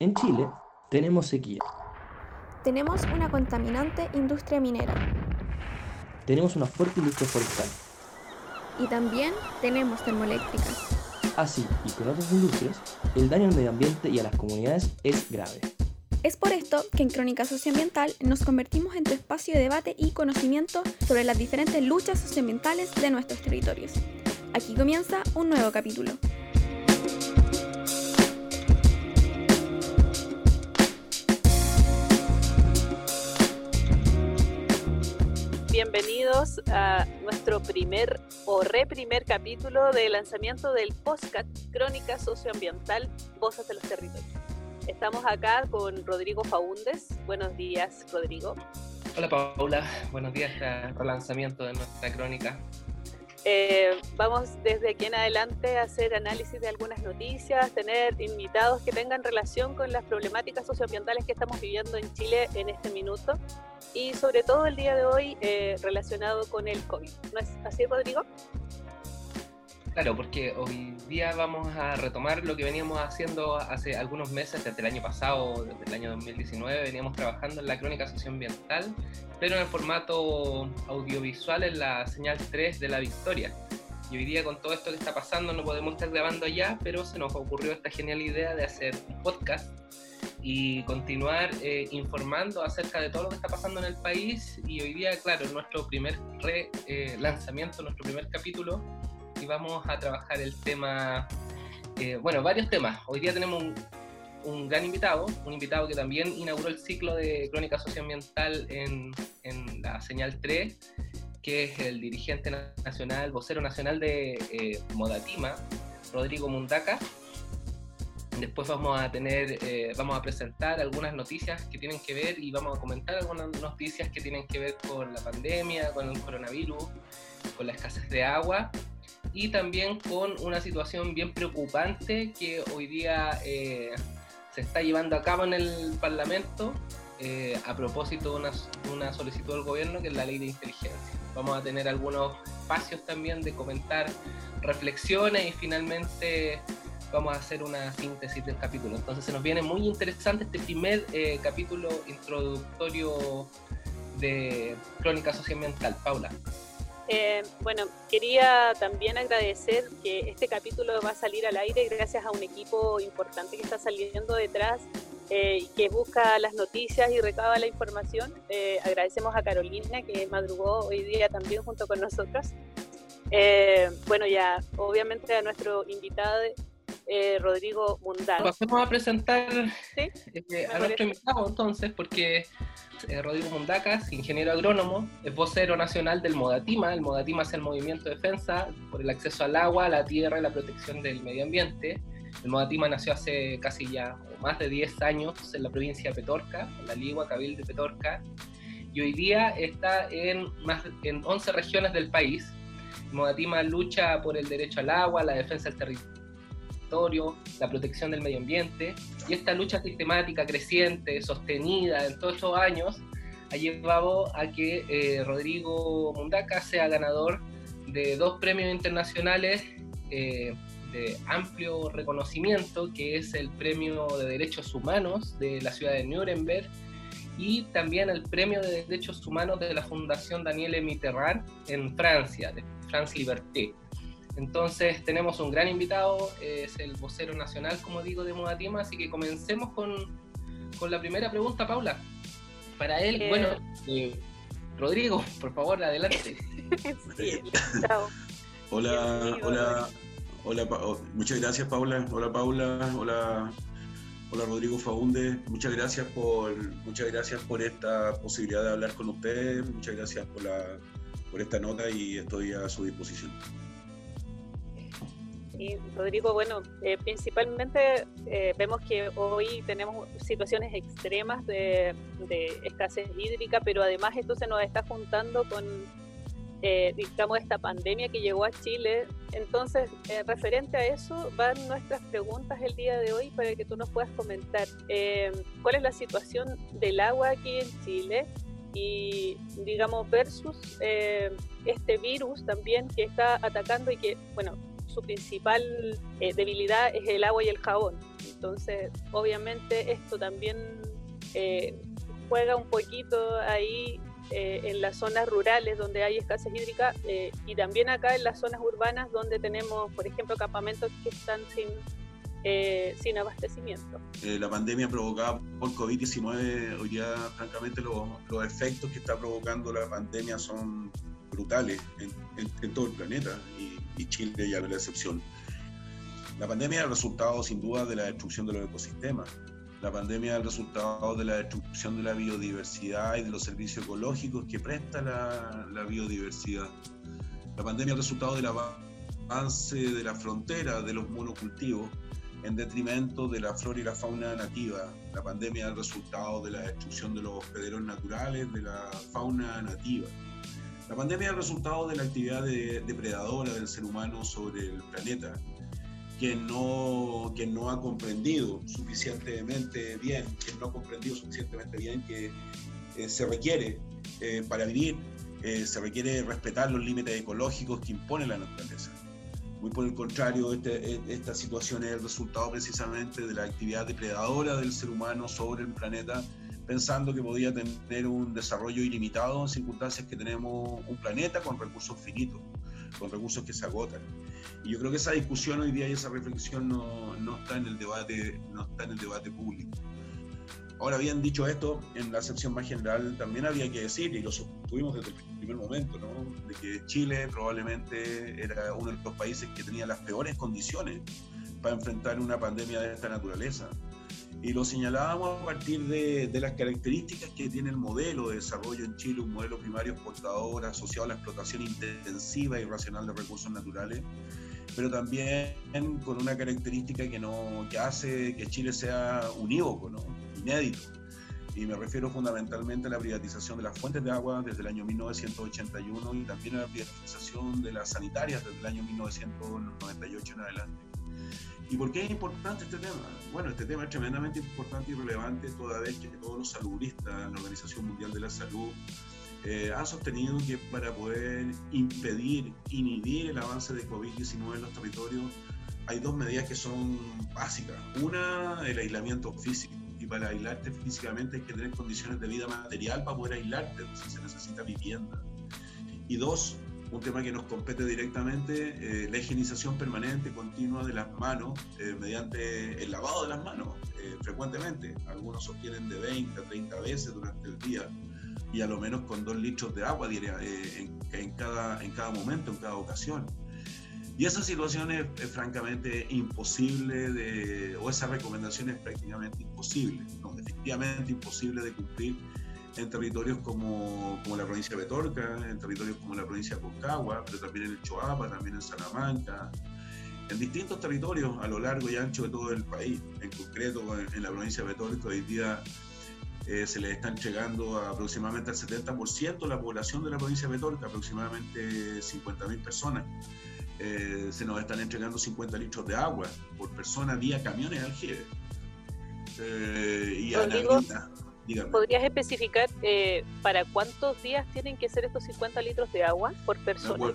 En Chile tenemos sequía. Tenemos una contaminante industria minera. Tenemos una fuerte industria forestal. Y también tenemos termoeléctricas. Así, y con otras industrias, el daño al medio ambiente y a las comunidades es grave. Es por esto que en Crónica Socioambiental nos convertimos en tu espacio de debate y conocimiento sobre las diferentes luchas socioambientales de nuestros territorios. Aquí comienza un nuevo capítulo. Bienvenidos a nuestro primer o reprimer capítulo de lanzamiento del podcast Crónica Socioambiental Voces de los Territorios. Estamos acá con Rodrigo Faúndes. Buenos días, Rodrigo. Hola, Paula. Buenos días al lanzamiento de nuestra crónica. Eh, vamos desde aquí en adelante a hacer análisis de algunas noticias, tener invitados que tengan relación con las problemáticas socioambientales que estamos viviendo en Chile en este minuto y sobre todo el día de hoy eh, relacionado con el COVID. ¿No es así, Rodrigo? Claro, porque hoy día vamos a retomar lo que veníamos haciendo hace algunos meses, desde el año pasado, desde el año 2019, veníamos trabajando en la crónica socioambiental, pero en el formato audiovisual en la señal 3 de la Victoria. Y hoy día con todo esto que está pasando no podemos estar grabando allá, pero se nos ocurrió esta genial idea de hacer un podcast y continuar eh, informando acerca de todo lo que está pasando en el país. Y hoy día, claro, nuestro primer re, eh, lanzamiento, nuestro primer capítulo, y vamos a trabajar el tema, eh, bueno, varios temas. Hoy día tenemos un, gran invitado, un invitado que también inauguró el ciclo de crónica socioambiental en, en la señal 3 que es el dirigente nacional, vocero nacional de Modatima, Rodrigo Mundaca, Después vamos a tener, eh, vamos a presentar algunas noticias que tienen que ver y vamos a comentar algunas noticias que tienen que ver con la pandemia, con el coronavirus, con la escasez de agua y también con una situación bien preocupante que hoy día eh, se está llevando a cabo en el Parlamento eh, a propósito de una, solicitud del gobierno que es la ley de inteligencia. Vamos a tener algunos espacios también de comentar reflexiones y finalmente vamos a hacer una síntesis del capítulo. Entonces se nos viene muy interesante este primer eh, capítulo introductorio de Crónica Socioambiental. Paula. Eh, bueno, quería también agradecer que este capítulo va a salir al aire gracias a un equipo importante que está saliendo detrás eh, que busca las noticias y recaba la información. agradecemos a Carolina que madrugó hoy día también junto con nosotros. bueno, ya obviamente a nuestro invitado eh, Rodrigo Mundaca. Pasemos a presentar eh, a nuestro invitado entonces, porque eh, Rodrigo Mundacas, ingeniero agrónomo, es vocero nacional del Modatima. El Modatima es el movimiento de defensa por el acceso al agua, la tierra y la protección del medio ambiente. El Modatima nació hace casi ya más de 10 años en la provincia de Petorca, en la Ligua, Cabil de Petorca, y hoy día está en, más, en 11 regiones del país. El Modatima lucha por el derecho al agua, la defensa del territorio la protección del medio ambiente, y esta lucha sistemática, creciente, sostenida en todos estos años, ha llevado a que eh, Rodrigo Mundaca sea ganador de dos premios internacionales eh, de amplio reconocimiento, que es el Premio de Derechos Humanos de la ciudad de Nuremberg y también el Premio de Derechos Humanos de la Fundación Daniel Mitterrand en Francia, de France Liberté. Entonces tenemos un gran invitado, es el vocero nacional, como digo, de Modatima, así que comencemos con, con la primera pregunta, Paula. Para él, eh, bueno, eh, Rodrigo, por favor, adelante. sí, chao. Hola, hola, hola, oh, muchas gracias Paula, hola Paula, hola, hola Rodrigo Faúnde, muchas gracias por, muchas gracias por esta posibilidad de hablar con ustedes, muchas gracias por la, por esta nota y estoy a su disposición. Rodrigo, bueno, eh, principalmente eh, vemos que hoy tenemos situaciones extremas de, escasez hídrica, pero además esto se nos está juntando con, eh, digamos, esta pandemia que llegó a Chile. Entonces, referente a eso, van nuestras preguntas el día de hoy para que tú nos puedas comentar cuál es la situación del agua aquí en Chile y, digamos, versus este virus también que está atacando y que, bueno, su principal eh, debilidad es el agua y el jabón. Entonces, obviamente esto también eh, juega un poquito ahí eh, en las zonas rurales donde hay escasez hídrica eh, y también acá en las zonas urbanas donde tenemos, por ejemplo, campamentos que están sin, sin abastecimiento. la pandemia provocada por COVID-19, hoy día, francamente, los, los, efectos que está provocando la pandemia son brutales en, en, todo el planeta y, y Chile ya no es la excepción. La pandemia es el resultado, sin duda, de la destrucción de los ecosistemas. La pandemia es el resultado de la destrucción de la biodiversidad y de los servicios ecológicos que presta la, biodiversidad. La pandemia es el resultado del avance de la frontera de los monocultivos en detrimento de la flora y la fauna nativa. La pandemia es el resultado de la destrucción de los hospederos naturales, de la fauna nativa. La pandemia es el resultado de la actividad depredadora del ser humano sobre el planeta que no, que no ha comprendido suficientemente bien, que no ha comprendido suficientemente bien que eh, se requiere eh, para vivir, eh, se requiere respetar los límites ecológicos que impone la naturaleza. Muy por el contrario, este, esta situación es el resultado precisamente de la actividad depredadora del ser humano sobre el planeta, pensando que podía tener un desarrollo ilimitado en circunstancias que tenemos un planeta con recursos finitos, con recursos que se agotan. Y yo creo que esa discusión hoy día y esa reflexión no, no, está en el debate, no está en el debate público. Ahora, bien dicho esto, en la sección más general también había que decir, y lo sostuvimos desde el primer momento, ¿no? de que Chile probablemente era uno de los países que tenía las peores condiciones para enfrentar una pandemia de esta naturaleza. Y lo señalábamos a partir de, de, las características que tiene el modelo de desarrollo en Chile, un modelo primario exportador asociado a la explotación intensiva y racional de recursos naturales, pero también con una característica que, no, que hace que Chile sea unívoco, ¿no? inédito. Y me refiero fundamentalmente a la privatización de las fuentes de agua desde el año 1981 y también a la privatización de las sanitarias desde el año 1998 en adelante. ¿Y por qué es importante este tema? Bueno, este tema es tremendamente importante y relevante toda vez que todos los saludistas, la Organización Mundial de la Salud, eh, ha sostenido que para poder impedir, inhibir el avance de COVID-19 en los territorios, hay dos medidas que son básicas. Una, el aislamiento físico. Y para aislarte físicamente hay que tener condiciones de vida material para poder aislarte, entonces se necesita vivienda. Y dos, un tema que nos compete directamente, eh, la higienización permanente, continua de las manos, eh, mediante el lavado de las manos, eh, frecuentemente. Algunos sostienen de 20 a 30 veces durante el día y a lo menos con dos litros de agua diría, eh, en, en, cada, en cada momento, en cada ocasión. Y esa situación es, es, francamente imposible, de, o esa recomendación es prácticamente imposible, no, efectivamente imposible de cumplir en territorios como, como la provincia de Petorca, en territorios como la provincia de Concagua, pero también en el Choapa, también en Salamanca, en distintos territorios a lo largo y ancho de todo el país. En concreto, en, la provincia de Petorca, hoy día eh, se le está entregando a aproximadamente al 70% de la población de la provincia de Petorca, aproximadamente 50.000 personas. Eh, se nos están entregando 50 litros de agua por persona vía camiones aljibe. Eh, y Rodrigo, dígame. ¿Podrías especificar eh, para cuántos días tienen que ser estos 50 litros de agua por persona?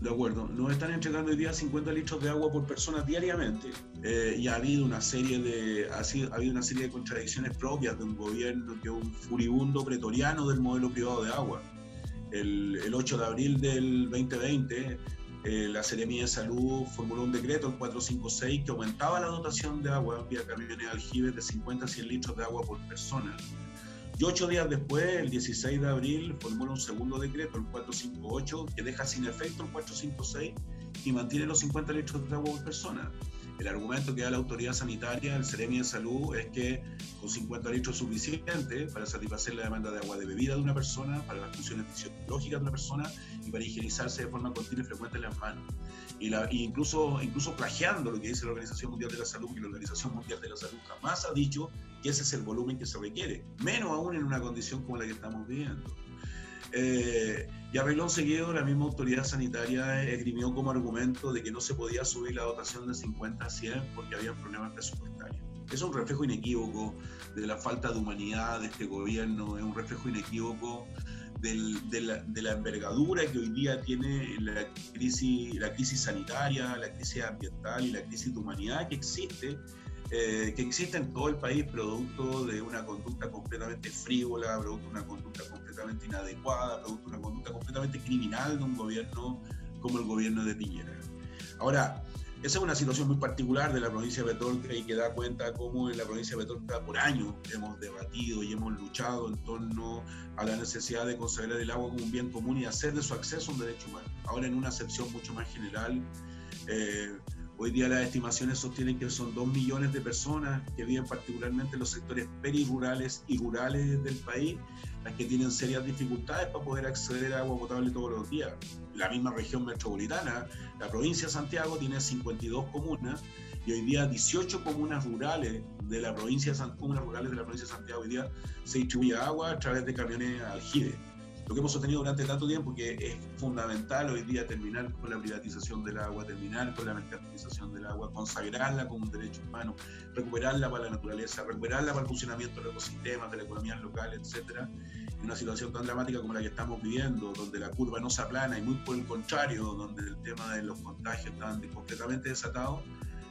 De acuerdo, nos están entregando hoy día 50 litros de agua por persona diariamente eh, y ha habido una serie de ha, sido, ha habido una serie de contradicciones propias de un gobierno que es un furibundo pretoriano del modelo privado de agua. El, el 8 de abril del 2020 eh, la Seremía de Salud formuló un decreto, el 456, que aumentaba la dotación de agua vía camiones aljibes de 50 a 100 litros de agua por persona. Y ocho días después, el 16 de abril, formula un segundo decreto, el 458, que deja sin efecto el 456 y mantiene los 50 litros de agua por persona. El argumento que da la autoridad sanitaria, el Ceremi de Salud, es que con 50 litros es suficiente para satisfacer la demanda de agua de bebida de una persona, para las funciones fisiológicas de una persona y para higienizarse de forma continua y frecuente las manos. Y, la, y incluso, incluso plagiando lo que dice la Organización Mundial de la Salud, que la Organización Mundial de la Salud jamás ha dicho que ese es el volumen que se requiere, menos aún en una condición como la que estamos viviendo. Eh, y a reloj seguido, la misma autoridad sanitaria esgrimió como argumento de que no se podía subir la dotación de 50 a 100 porque había problemas presupuestarios. Es un reflejo inequívoco de la falta de humanidad de este gobierno, es un reflejo inequívoco de, la, de, envergadura que hoy día tiene la crisis, la crisis sanitaria, la crisis ambiental y la crisis de humanidad que existe eh, que existe en todo el país producto de una conducta completamente frívola, producto de una conducta completamente inadecuada, producto de una conducta completamente criminal de un gobierno como el gobierno de Piñera. Ahora, esa es una situación muy particular de la provincia de Petorca y que da cuenta cómo en la provincia de Petorca por años hemos debatido y hemos luchado en torno a la necesidad de consagrar el agua como un bien común y hacer de su acceso un derecho humano. Ahora en una acepción mucho más general, eh, Hoy día las estimaciones sostienen que son dos millones de personas que viven particularmente en los sectores perirurales y rurales del país, las que tienen serias dificultades para poder acceder a agua potable todos los días. La misma región metropolitana, la provincia de Santiago, tiene 52 comunas y hoy día 18 comunas rurales de la provincia de Santiago, rurales de la provincia de Santiago hoy día se distribuye agua a través de camiones aljibe lo que hemos sostenido durante tanto tiempo, que es fundamental hoy día terminar con la privatización del agua, terminar con la mercantilización del agua, consagrarla como un derecho humano, recuperarla para la naturaleza, recuperarla para el funcionamiento de los ecosistemas, de la economía local, etcétera. En una situación tan dramática como la que estamos viviendo, donde la curva no se aplana y muy por el contrario, donde el tema de los contagios están completamente desatados,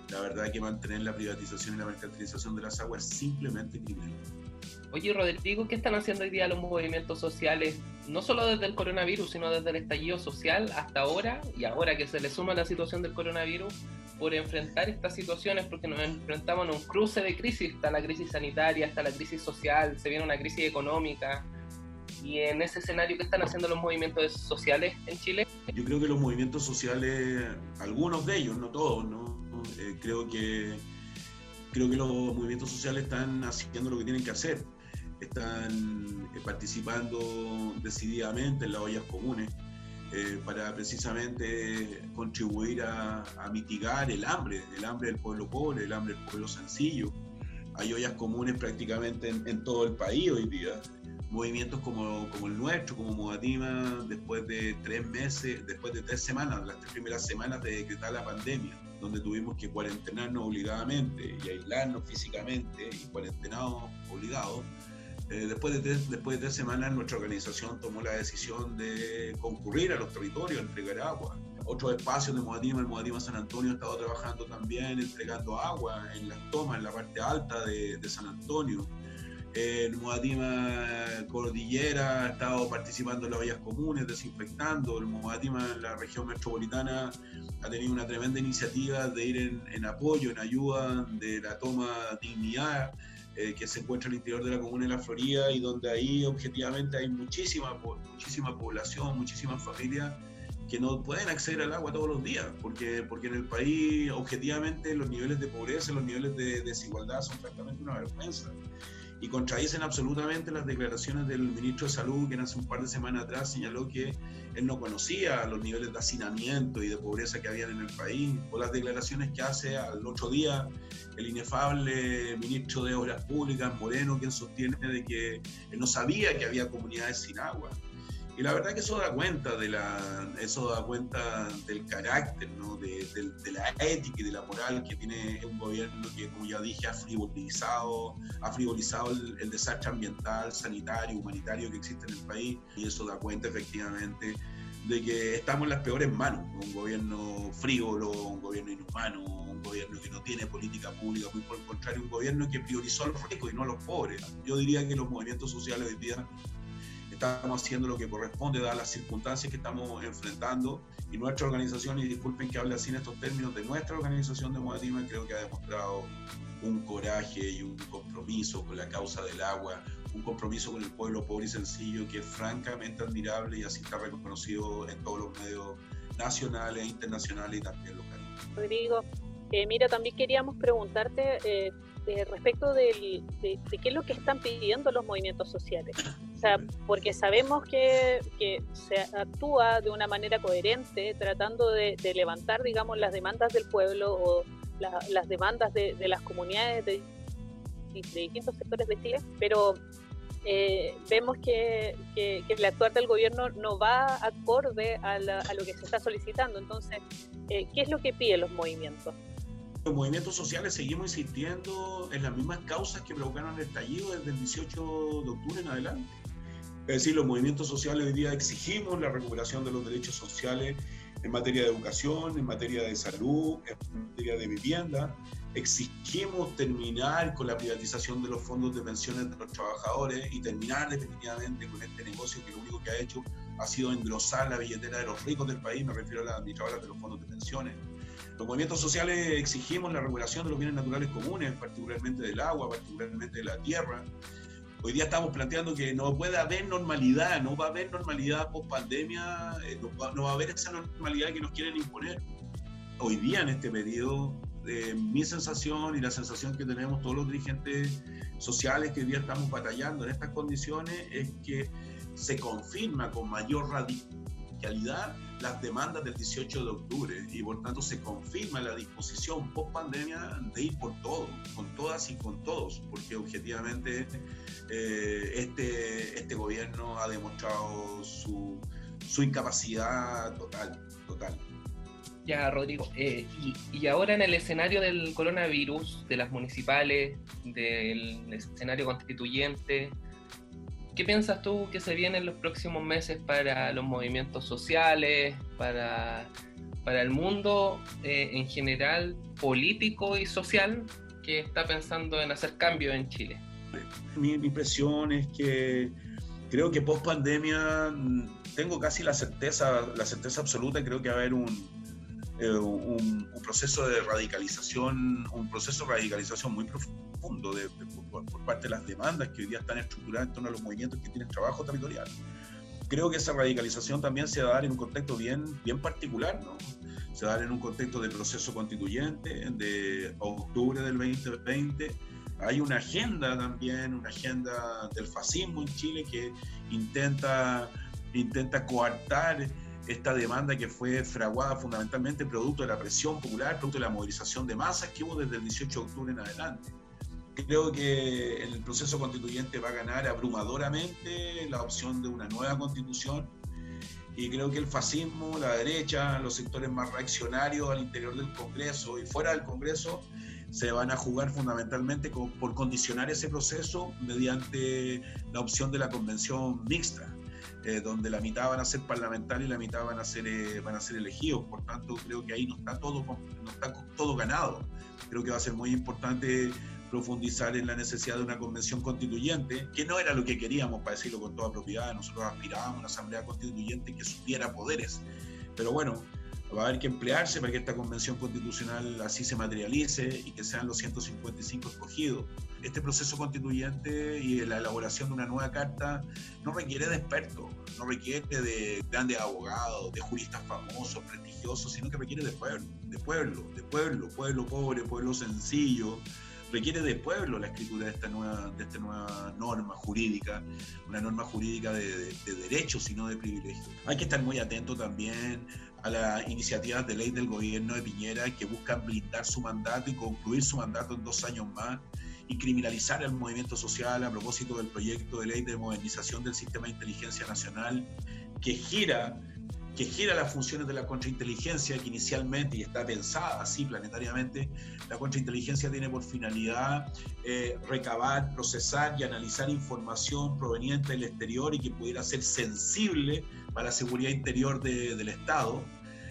la verdad es que mantener la privatización y la mercantilización de las aguas es simplemente criminal. Oye, Rodrigo, ¿qué están haciendo hoy día los movimientos sociales, no solo desde el coronavirus, sino desde el estallido social hasta ahora, y ahora que se le suma la situación del coronavirus, por enfrentar estas situaciones, porque nos enfrentamos a un cruce de crisis, está la crisis sanitaria, está la crisis social, se viene una crisis económica, y en ese escenario, ¿qué están haciendo los movimientos sociales en Chile? Yo creo que los movimientos sociales, algunos de ellos, no todos, ¿no? Eh, creo que creo que los movimientos sociales están haciendo lo que tienen que hacer están eh, participando decididamente en las ollas comunes eh, para precisamente contribuir a, mitigar el hambre, el hambre del pueblo pobre, el hambre del pueblo sencillo. Hay ollas comunes prácticamente en, todo el país hoy día. Movimientos como, como el nuestro, como Modatima, después de tres meses, después de tres semanas, las tres primeras semanas de decretar la pandemia, donde tuvimos que cuarentenarnos obligadamente y aislarnos físicamente y cuarentenados obligados, eh, después, de después de tres semanas, nuestra organización tomó la decisión de concurrir a los territorios, entregar agua. Otros espacios de Moadima, el Moadima San Antonio, ha estado trabajando también entregando agua en las tomas, en la parte alta de, de San Antonio. El Moadima Cordillera ha estado participando en las vías comunes, desinfectando. El Moadima en la región metropolitana ha tenido una tremenda iniciativa de ir en, en apoyo, en ayuda de la toma dignidad eh, que se encuentra al interior de la comuna de La Florida y donde ahí objetivamente hay muchísima, muchísima población, muchísimas familias que no pueden acceder al agua todos los días, porque, porque en el país objetivamente los niveles de pobreza, los niveles de desigualdad son francamente una vergüenza y contradicen absolutamente las declaraciones del ministro de Salud, que hace un par de semanas atrás señaló que él no conocía los niveles de hacinamiento y de pobreza que habían en el país, o las declaraciones que hace al otro día el inefable ministro de Obras Públicas, Moreno, quien sostiene de que él no sabía que había comunidades sin agua. Y la verdad que eso da cuenta de la, eso da cuenta del carácter, ¿no? de, la ética y de la moral que tiene un gobierno que, como ya dije, ha frivolizado, ha frivolizado el, desastre ambiental, sanitario, humanitario que existe en el país. Y eso da cuenta efectivamente de que estamos en las peores manos. Un gobierno frívolo, un gobierno inhumano, un gobierno que no tiene política pública, muy por el contrario, un gobierno que priorizó a los ricos y no a los pobres. Yo diría que los movimientos sociales hoy día estamos haciendo lo que corresponde, dadas las circunstancias que estamos enfrentando. Y nuestra organización, y disculpen que hable así en estos términos, de nuestra organización de Modatima, creo que ha demostrado un coraje y un compromiso con la causa del agua, un compromiso con el pueblo pobre y sencillo que es francamente admirable y así está reconocido en todos los medios nacionales, internacionales y también locales. Rodrigo, eh, mira, también queríamos preguntarte eh, respecto de, qué es lo que están pidiendo los movimientos sociales. O sea, porque sabemos que, se actúa de una manera coherente tratando de, levantar, digamos, las demandas del pueblo o las demandas de, las comunidades de, distintos sectores de Chile, pero eh, vemos que, que, el actuar del gobierno no va acorde a, lo que se está solicitando. Entonces, eh, ¿qué es lo que piden los movimientos? Los movimientos sociales seguimos insistiendo en las mismas causas que provocaron el estallido desde el 18 de octubre en adelante. Es decir, los movimientos sociales hoy día exigimos la recuperación de los derechos sociales en materia de educación, en materia de salud, en materia de vivienda. Exigimos terminar con la privatización de los fondos de pensiones de los trabajadores y terminar definitivamente con este negocio que lo único que ha hecho ha sido engrosar la billetera de los ricos del país, me refiero a las administradoras de los fondos de pensiones. Los movimientos sociales exigimos la regulación de los bienes naturales comunes, particularmente del agua, particularmente de la tierra, Hoy día estamos planteando que no puede haber normalidad, no va a haber normalidad post pandemia, eh, no, va, a haber esa normalidad que nos quieren imponer. Hoy día en este periodo, eh, mi sensación y la sensación que tenemos todos los dirigentes sociales que hoy día estamos batallando en estas condiciones es que se confirma con mayor radicalidad las demandas del 18 de octubre y por tanto se confirma la disposición post pandemia de ir por todo, con todas y con todos, porque objetivamente eh, este, este gobierno ha demostrado su, su incapacidad total, total. Ya, Rodrigo, eh, y, y, ahora en el escenario del coronavirus, de las municipales, del escenario constituyente, ¿Qué piensas tú que se viene en los próximos meses para los movimientos sociales, para, para el mundo eh, en general, político y social, que está pensando en hacer cambios en Chile? Mi, impresión es que creo que post pandemia mm, tengo casi la certeza, la certeza absoluta, creo que va a haber un, eh, un, un, proceso de radicalización, un proceso de radicalización muy profundo de, por, parte de las demandas que hoy día están estructuradas en torno a los movimientos que tienen trabajo territorial. Creo que esa radicalización también se va a dar en un contexto bien, bien particular, ¿no? Se va a dar en un contexto de proceso constituyente, de octubre del 2020. Hay una agenda también, una agenda del fascismo en Chile que intenta, intenta coartar esta demanda que fue fraguada fundamentalmente producto de la presión popular, producto de la movilización de masas que hubo desde el 18 de octubre en adelante. Creo que el proceso constituyente va a ganar abrumadoramente la opción de una nueva constitución y creo que el fascismo, la derecha, los sectores más reaccionarios al interior del Congreso y fuera del Congreso se van a jugar fundamentalmente por condicionar ese proceso mediante la opción de la convención mixta, eh, donde la mitad van a ser parlamentarios y la mitad van a ser, eh, van a ser elegidos. Por tanto, creo que ahí no está, todo, no está todo ganado. Creo que va a ser muy importante profundizar en la necesidad de una convención constituyente, que no era lo que queríamos, para decirlo con toda propiedad, nosotros aspirábamos a una asamblea constituyente que supiera poderes, pero bueno, va a haber que emplearse para que esta convención constitucional así se materialice y que sean los 155 escogidos. Este proceso constituyente y la elaboración de una nueva carta no requiere de expertos, no requiere de grandes abogados, de juristas famosos, prestigiosos, sino que requiere de pueblo, de pueblo, de pueblo, pueblo pobre, pueblo sencillo, requiere de pueblo la escritura de esta nueva, norma jurídica, una norma jurídica de, de, derechos y no de privilegios. Hay que estar muy atento también a las iniciativas de ley del gobierno de Piñera que buscan blindar su mandato y concluir su mandato en dos años más y criminalizar el movimiento social a propósito del proyecto de ley de modernización del sistema de inteligencia nacional que gira que gira las funciones de la contrainteligencia, que inicialmente, y está pensada así planetariamente, la contrainteligencia tiene por finalidad eh, recabar, procesar y analizar información proveniente del exterior y que pudiera ser sensible para la seguridad interior del Estado,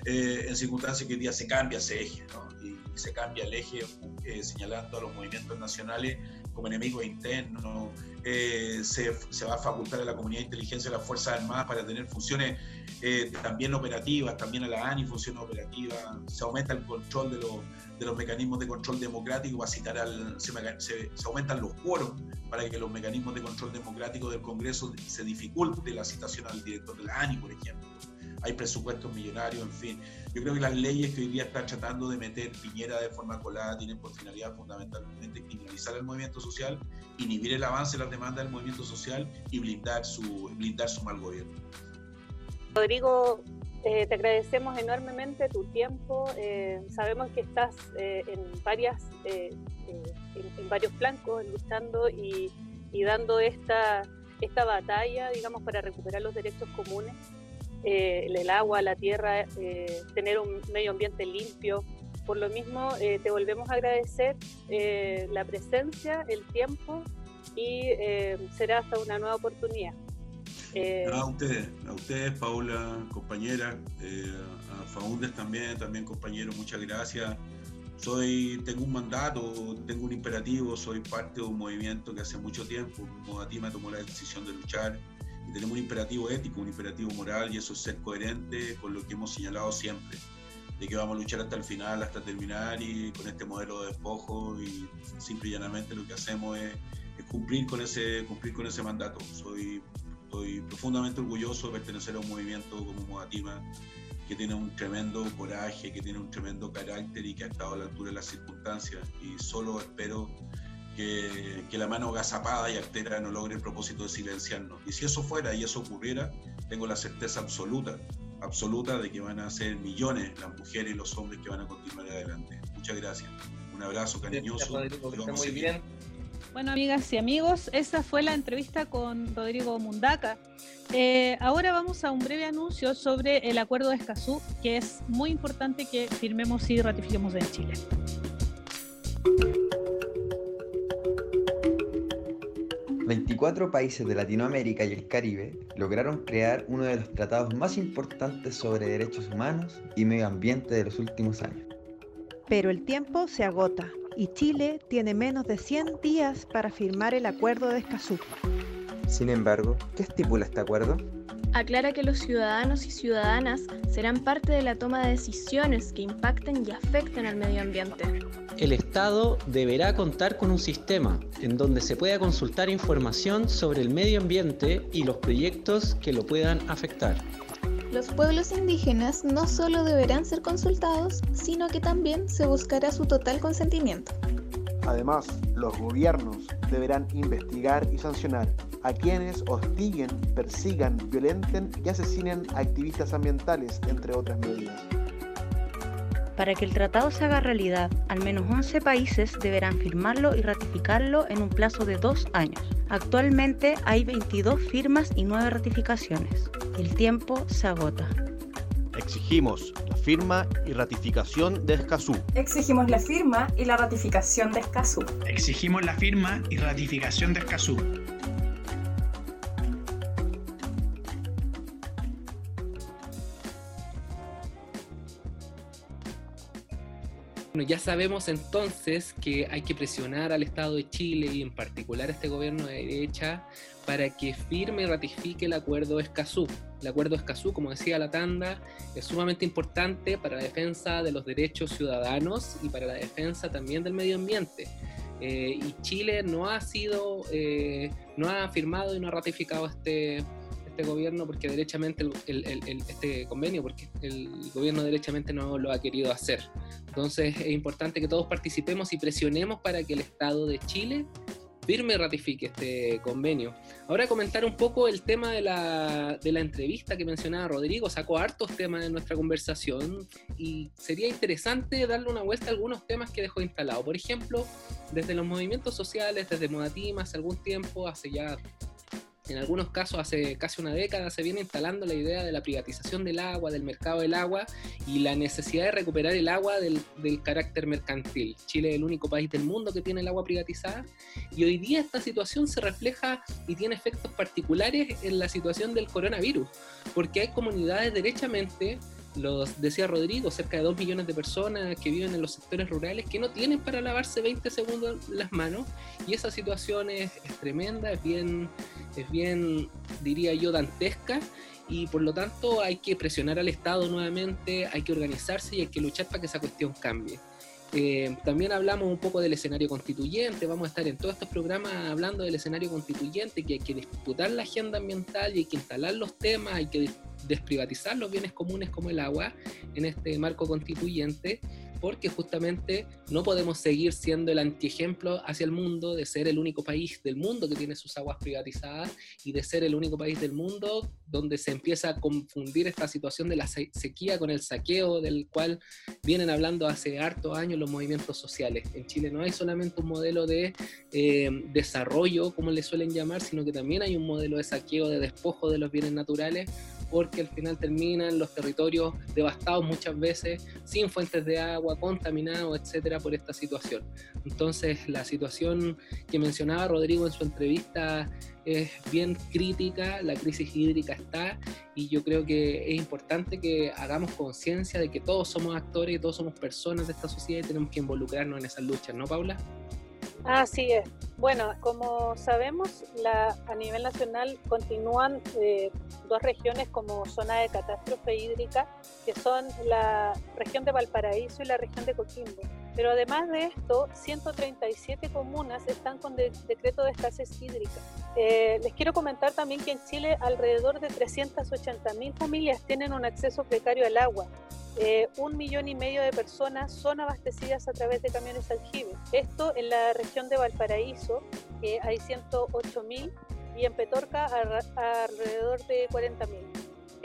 eh, en circunstancias que hoy día se cambia ese eje, ¿no? y, se cambia el eje eh, señalando a los movimientos nacionales como enemigos internos, se, se, va a facultar a la comunidad de inteligencia de las Fuerzas Armadas para tener funciones eh, también operativas, también a la ANI funciona operativa, se aumenta el control de, de los mecanismos de control democrático, citar al, se, se, aumentan los quórum para que los mecanismos de control democrático del Congreso se dificulte la citación al director de la ANI, por ejemplo. Hay presupuestos millonarios, en fin. Yo creo que las leyes que hoy día están tratando de meter Piñera de forma colada tienen por finalidad fundamentalmente criminalizar el movimiento social, inhibir el avance de las demandas del movimiento social y blindar su, blindar su mal gobierno. Rodrigo, eh, te agradecemos enormemente tu tiempo. Eh, sabemos que estás eh, en, varias, en, varios flancos luchando y, dando esta, esta batalla, digamos, para recuperar los derechos comunes, el agua, la tierra, tener un medio ambiente limpio. Por lo mismo, te volvemos a agradecer la presencia, el tiempo y será hasta una nueva oportunidad. Eh, a ustedes, a ustedes, Paula, compañera, eh, a Faundes también, también compañero, muchas gracias. Soy, tengo un mandato, tengo un imperativo, soy parte de un movimiento que hace mucho tiempo, Modatima tomó la decisión de luchar y tenemos un imperativo ético, un imperativo moral y eso es ser coherente con lo que hemos señalado siempre, de que vamos a luchar hasta el final, hasta terminar y con este modelo de despojo y simple y llanamente lo que hacemos es, cumplir, con ese, cumplir con ese mandato. Soy estoy profundamente orgulloso de pertenecer a un movimiento como Modatima, que tiene un tremendo coraje, que tiene un tremendo carácter y que ha estado a la altura de las circunstancias. Y solo espero que, que la mano agazapada y artera no logre el propósito de silenciarnos. Y si eso fuera y eso ocurriera, tengo la certeza absoluta, absoluta de que van a ser millones las mujeres y los hombres que van a continuar adelante. Muchas gracias. Un abrazo cariñoso. muy bien. Bueno, amigas y amigos, esa fue la entrevista con Rodrigo Mundaca. Eh, ahora vamos a un breve anuncio sobre el acuerdo de Escazú, que es muy importante que firmemos y ratifiquemos en Chile. ...24 países de Latinoamérica y el Caribe lograron crear uno de los tratados más importantes sobre derechos humanos y medio ambiente de los últimos años. Pero el tiempo se agota y Chile tiene menos de 100 días para firmar el acuerdo de Escazú. Sin embargo, ¿qué estipula este acuerdo? Aclara que los ciudadanos y ciudadanas serán parte de la toma de decisiones que impacten y afecten al medio ambiente. El Estado deberá contar con un sistema en donde se pueda consultar información sobre el medio ambiente y los proyectos que lo puedan afectar. Los pueblos indígenas no solo deberán ser consultados, sino que también se buscará su total consentimiento. Además, los gobiernos deberán investigar y sancionar a quienes hostiguen, persigan, violenten y asesinen a activistas ambientales, entre otras medidas. Para que el tratado se haga realidad, al menos 11 países deberán firmarlo y ratificarlo en un plazo de dos años. Actualmente hay 22 firmas y 9 ratificaciones. El tiempo se agota. Exigimos la firma y ratificación de Escazú. Exigimos la firma y la ratificación de Escazú. Exigimos la firma y ratificación de Escazú. Bueno, ya sabemos entonces que hay que presionar al Estado de Chile y en particular a este gobierno de derecha para que firme y ratifique el acuerdo Escazú. El acuerdo Escazú, como decía la tanda, es sumamente importante para la defensa de los derechos ciudadanos y para la defensa también del medio ambiente. Eh, y Chile no ha sido, eh, no ha firmado y no ha ratificado este, este gobierno porque derechamente el, este convenio porque el gobierno derechamente no lo ha querido hacer. Entonces es importante que todos participemos y presionemos para que el Estado de Chile firme ratifique este convenio. Ahora comentar un poco el tema de la, de la entrevista que mencionaba Rodrigo, sacó hartos temas en nuestra conversación y sería interesante darle una vuelta a algunos temas que dejó instalado. Por ejemplo, desde los movimientos sociales, desde Modatima hace algún tiempo, hace ya en algunos casos hace casi una década se viene instalando la idea de la privatización del agua, del mercado del agua y la necesidad de recuperar el agua del, carácter mercantil. Chile es el único país del mundo que tiene el agua privatizada y hoy día esta situación se refleja y tiene efectos particulares en la situación del coronavirus, porque hay comunidades derechamente los decía Rodrigo, cerca de 2 millones de personas que viven en los sectores rurales que no tienen para lavarse 20 segundos las manos y esa situación es, tremenda, es bien, es bien, diría yo, dantesca y por lo tanto hay que presionar al Estado nuevamente, hay que organizarse y hay que luchar para que esa cuestión cambie. Eh, también hablamos un poco del escenario constituyente, vamos a estar en todos estos programas hablando del escenario constituyente, que hay que disputar la agenda ambiental y hay que instalar los temas, hay que desprivatizar los bienes comunes como el agua en este marco constituyente porque justamente no podemos seguir siendo el antiejemplo hacia el mundo de ser el único país del mundo que tiene sus aguas privatizadas y de ser el único país del mundo donde se empieza a confundir esta situación de la sequía con el saqueo del cual vienen hablando hace hartos años los movimientos sociales. En Chile no hay solamente un modelo de eh, desarrollo, como le suelen llamar, sino que también hay un modelo de saqueo, de despojo de los bienes naturales porque al final terminan los territorios devastados muchas veces, sin fuentes de agua, contaminados, etcétera, por esta situación. Entonces, la situación que mencionaba Rodrigo en su entrevista es bien crítica, la crisis hídrica está y yo creo que es importante que hagamos conciencia de que todos somos actores y todos somos personas de esta sociedad y tenemos que involucrarnos en esas luchas, ¿no, Paula? Así es. Bueno, como sabemos, la, a nivel nacional continúan eh, dos regiones como zona de catástrofe hídrica, que son la región de Valparaíso y la región de Coquimbo. Pero además de esto, 137 comunas están con decreto de escasez hídrica. Eh, les quiero comentar también que en Chile alrededor de 380 mil familias tienen un acceso precario al agua. Eh, un millón y medio de personas son abastecidas a través de camiones aljibe. Esto en la región de Valparaíso eh, hay 108 mil y en Petorca alrededor de 40 mil.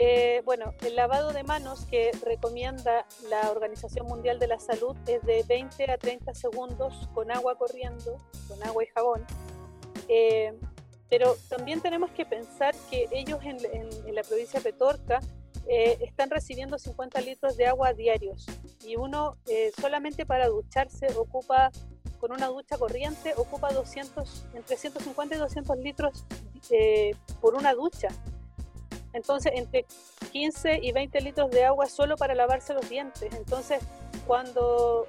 Eh, bueno, el lavado de manos que recomienda la Organización Mundial de la Salud es de 20 a 30 segundos con agua corriendo, con agua y jabón. Eh, pero también tenemos que pensar que ellos en, la provincia de Petorca eh, están recibiendo 50 litros de agua diarios y uno solamente para ducharse ocupa, con una ducha corriente, ocupa 200, entre 150 y 200 litros por una ducha. Entonces, entre 15 y 20 litros de agua solo para lavarse los dientes. Entonces, cuando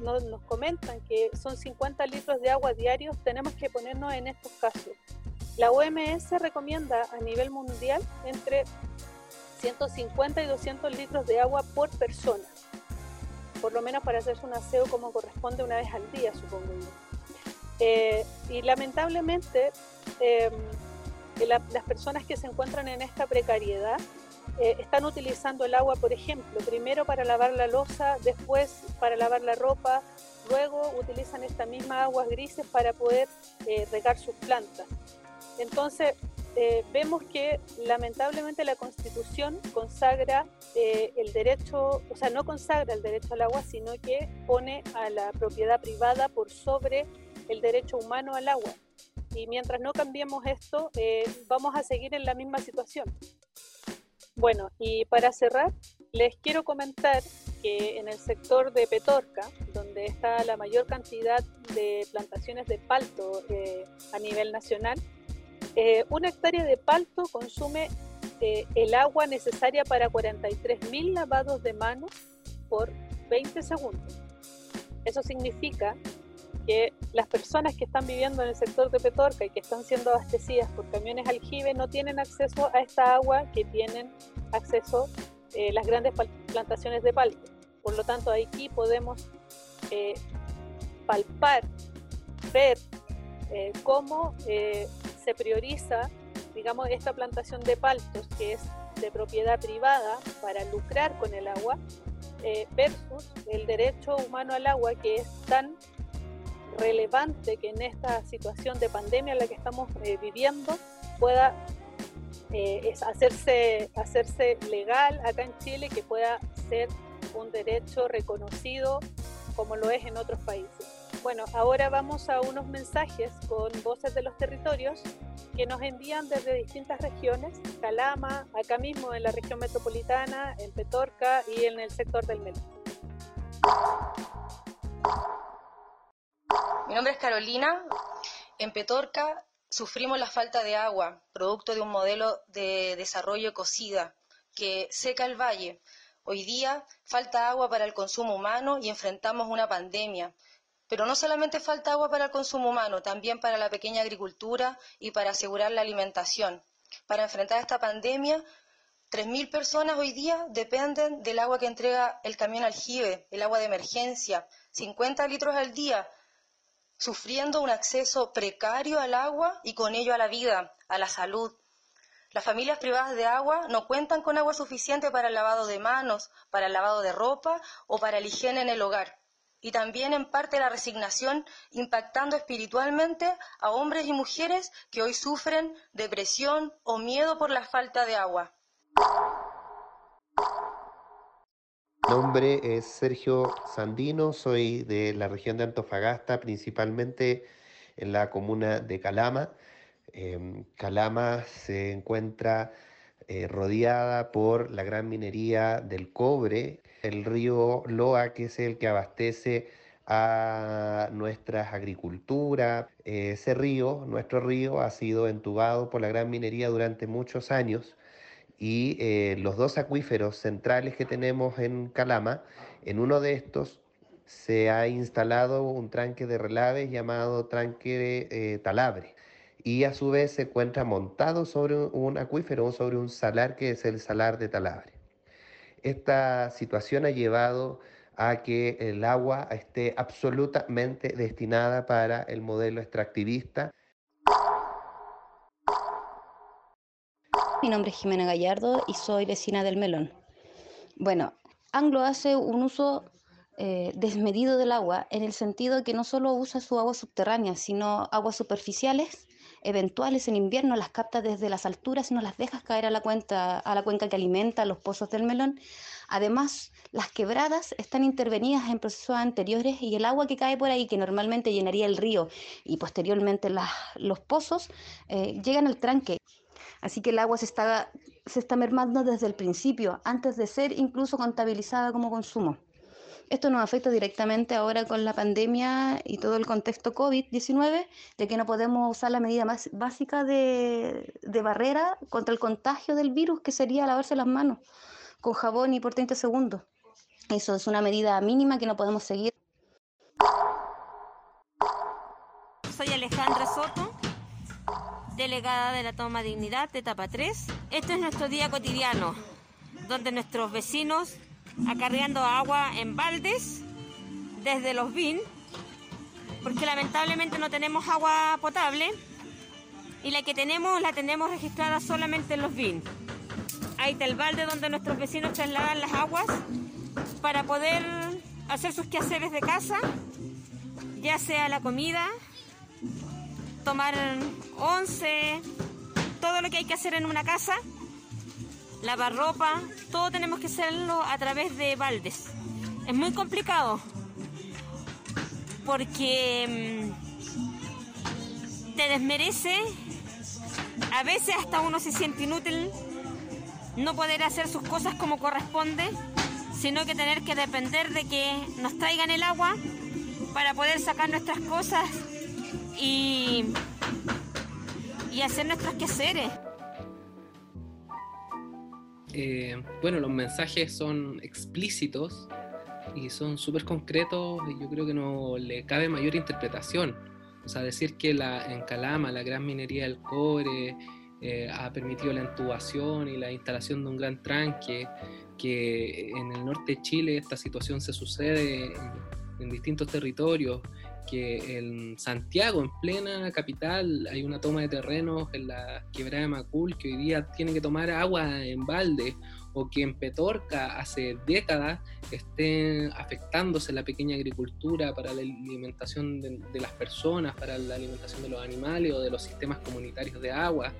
nos, comentan que son 50 litros de agua diarios, tenemos que ponernos en estos casos. La OMS recomienda a nivel mundial entre 150 y 200 litros de agua por persona, por lo menos para hacerse un aseo como corresponde una vez al día, supongo yo. Eh, y lamentablemente, eh, las personas que se encuentran en esta precariedad eh, están utilizando el agua, por ejemplo, primero para lavar la losa, después para lavar la ropa, luego utilizan esta misma agua grises para poder eh, regar sus plantas. Entonces, eh, vemos que lamentablemente la Constitución consagra el derecho, o sea, no consagra el derecho al agua, sino que pone a la propiedad privada por sobre el derecho humano al agua y mientras no cambiemos esto, eh, vamos a seguir en la misma situación. Bueno, y para cerrar, les quiero comentar que en el sector de Petorca, donde está la mayor cantidad de plantaciones de palto eh, a nivel nacional, eh, una hectárea de palto consume el agua necesaria para 43.000 lavados de manos por 20 segundos. Eso significa que las personas que están viviendo en el sector de Petorca y que están siendo abastecidas por camiones aljibe no tienen acceso a esta agua que tienen acceso eh, las grandes plantaciones de palto. Por lo tanto, aquí podemos eh, palpar, ver eh, cómo se prioriza, digamos, esta plantación de paltos que es de propiedad privada para lucrar con el agua versus el derecho humano al agua que es tan relevante que en esta situación de pandemia en la que estamos eh, viviendo pueda eh, hacerse, hacerse legal acá en Chile, que pueda ser un derecho reconocido como lo es en otros países. Bueno, ahora vamos a unos mensajes con voces de los territorios que nos envían desde distintas regiones, Calama, acá mismo en la región metropolitana, en Petorca y en el sector del Melo. Mi nombre es Carolina. En Petorca sufrimos la falta de agua, producto de un modelo de desarrollo cocida que seca el valle. Hoy día falta agua para el consumo humano y enfrentamos una pandemia. Pero no solamente falta agua para el consumo humano, también para la pequeña agricultura y para asegurar la alimentación. Para enfrentar esta pandemia, 3.000 personas hoy día dependen del agua que entrega el camión aljibe, el agua de emergencia, 50 litros al día, sufriendo un acceso precario al agua y con ello a la vida, a la salud. Las familias privadas de agua no cuentan con agua suficiente para el lavado de manos, para el lavado de ropa o para la higiene en el hogar. Y también en parte la resignación impactando espiritualmente a hombres y mujeres que hoy sufren depresión o miedo por la falta de agua. Nombre es Sergio Sandino, soy de la región de Antofagasta, principalmente en la comuna de Calama. Em, Calama se encuentra eh, rodeada por la gran minería del cobre, el río Loa, que es el que abastece a nuestras agriculturas. Ese río, nuestro río, ha sido entubado por la gran minería durante muchos años y eh, los dos acuíferos centrales que tenemos en Calama, en uno de estos se ha instalado un tranque de relaves llamado tranque eh, Talabre y a su vez se encuentra montado sobre un acuífero, sobre un salar que es el salar de Talabre. Esta situación ha llevado a que el agua esté absolutamente destinada para el modelo extractivista. Mi nombre es Jimena Gallardo y soy vecina del Melón. Bueno, Anglo hace un uso eh, desmedido del agua en el sentido que no solo usa su agua subterránea, sino aguas superficiales eventuales en invierno las capta desde las alturas y no las dejas caer a la, cuenta, a la cuenca que alimenta los pozos del melón. Además, las quebradas están intervenidas en procesos anteriores y el agua que cae por ahí, que normalmente llenaría el río y posteriormente los pozos, eh, llegan al tranque. Así que el agua se está, se está mermando desde el principio, antes de ser incluso contabilizada como consumo. Esto nos afecta directamente ahora con la pandemia y todo el contexto COVID-19, de que no podemos usar la medida más básica de, de barrera contra el contagio del virus, que sería lavarse las manos con jabón y por 30 segundos. Eso es una medida mínima que no podemos seguir. Soy Alejandra Soto, delegada de la Toma Dignidad de Etapa 3. Este es nuestro día cotidiano, donde nuestros vecinos acarreando agua en baldes desde los BIN, porque lamentablemente no tenemos agua potable y la que tenemos la tenemos registrada solamente en los BIN. Ahí está el balde donde nuestros vecinos trasladan las aguas para poder hacer sus quehaceres de casa, ya sea la comida, tomar once, todo lo que hay que hacer en una casa, lavar ropa, todo tenemos que hacerlo a través de baldes. Es muy complicado porque mm, te desmerece, a veces hasta uno se siente inútil no poder hacer sus cosas como corresponde, sino que tener que depender de que nos traigan el agua para poder sacar nuestras cosas y, y hacer nuestros quehaceres. Eh, bueno, los mensajes son explícitos y son súper concretos y yo creo que no le cabe mayor interpretación. O sea, decir que la, en Calama la gran minería del cobre eh, ha permitido la intubación y la instalación de un gran tranque, que en el norte de Chile esta situación se sucede en distintos territorios que en Santiago, en plena capital, hay una toma de terrenos en la quebrada de Macul que hoy día tienen que tomar agua en balde, o que en Petorca hace décadas estén afectándose la pequeña agricultura para la alimentación de, de las personas, para la alimentación de los animales o de los sistemas comunitarios de agua.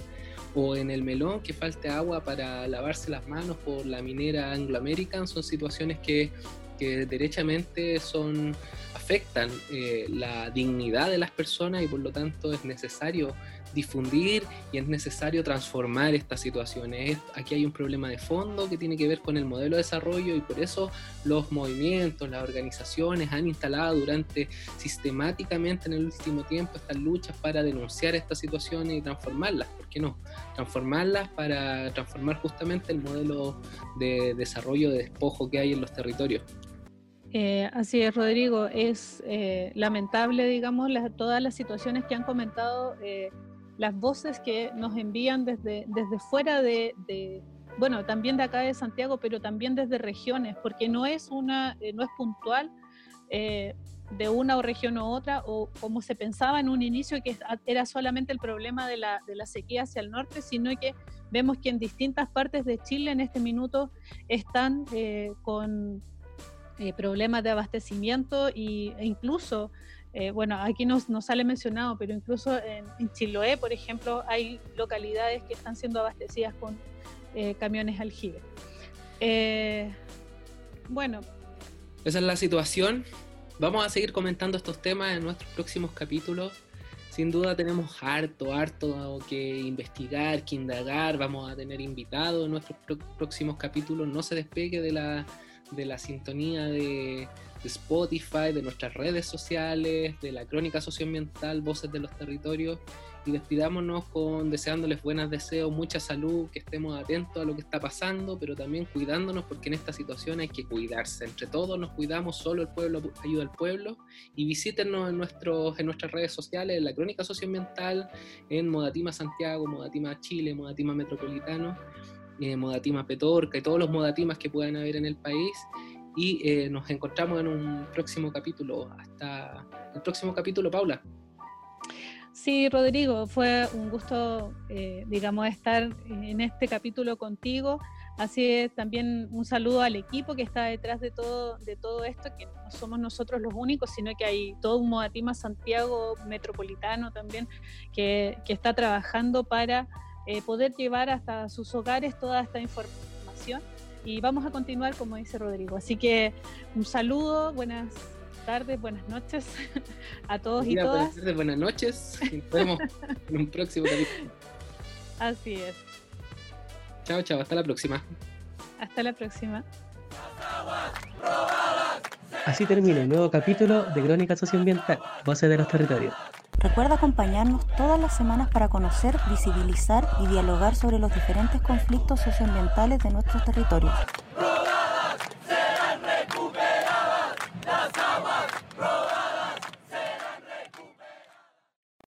O en el melón que falte agua para lavarse las manos por la minera Anglo American, son situaciones que que derechamente son afectan eh, la dignidad de las personas y por lo tanto es necesario difundir y es necesario transformar estas situaciones. Aquí hay un problema de fondo que tiene que ver con el modelo de desarrollo y por eso los movimientos, las organizaciones han instalado durante sistemáticamente en el último tiempo estas luchas para denunciar estas situaciones y transformarlas. ¿Por qué no? Transformarlas para transformar justamente el modelo de desarrollo de despojo que hay en los territorios. Eh, así es, Rodrigo. Es eh, lamentable, digamos, todas las situaciones que han comentado, eh, las voces que nos envían desde, desde fuera de, bueno, también de acá de Santiago, pero también desde regiones, porque no es, una, no es puntual de una o región u otra, o como se pensaba en un inicio que era solamente el problema de la, de la sequía hacia el norte, sino que vemos que en distintas partes de Chile en este minuto están con eh, problemas de abastecimiento y, e incluso, eh, bueno, aquí no, sale mencionado, pero incluso en, Chiloé, por ejemplo, hay localidades que están siendo abastecidas con eh, camiones aljibe. bueno. Esa es la situación. Vamos a seguir comentando estos temas en nuestros próximos capítulos sin duda tenemos harto, harto que investigar, que indagar, vamos a tener invitados en nuestros próximos capítulos, no se despegue de la, de la sintonía de, de Spotify, de nuestras redes sociales, de la crónica socioambiental, Voces de los Territorios y despidámonos con deseándoles buenas deseos, mucha salud, que estemos atentos a lo que está pasando, pero también cuidándonos porque en esta situación hay que cuidarse. Entre todos nos cuidamos, solo el pueblo ayuda al pueblo y visítenos en, nuestros, en nuestras redes sociales, en la Crónica Socioambiental, en Modatima Santiago, Modatima Chile, Modatima Metropolitano, eh, Modatima Petorca y todos los Modatimas que puedan haber en el país y eh, nos encontramos en un próximo capítulo. Hasta el próximo capítulo, Paula. Sí, Rodrigo, fue un gusto, eh, digamos, estar en este capítulo contigo. Así es, también un saludo al equipo que está detrás de todo, de todo esto, que no somos nosotros los únicos, sino que hay todo un Modatima Santiago metropolitano también que, que está trabajando para eh, poder llevar hasta sus hogares toda esta información. Y vamos a continuar, como dice Rodrigo. Así que un saludo, buenas tardes, buenas noches a todos y todas. Buenas tardes, buenas noches. Nos vemos en un próximo capítulo. Así es. Chao, chao. Hasta la próxima. Hasta la próxima. Así termina el nuevo capítulo de Crónica Socioambiental, Voces de los Territorios. Recuerda acompañarnos todas las semanas para conocer, visibilizar y dialogar sobre los diferentes conflictos socioambientales de nuestros territorios.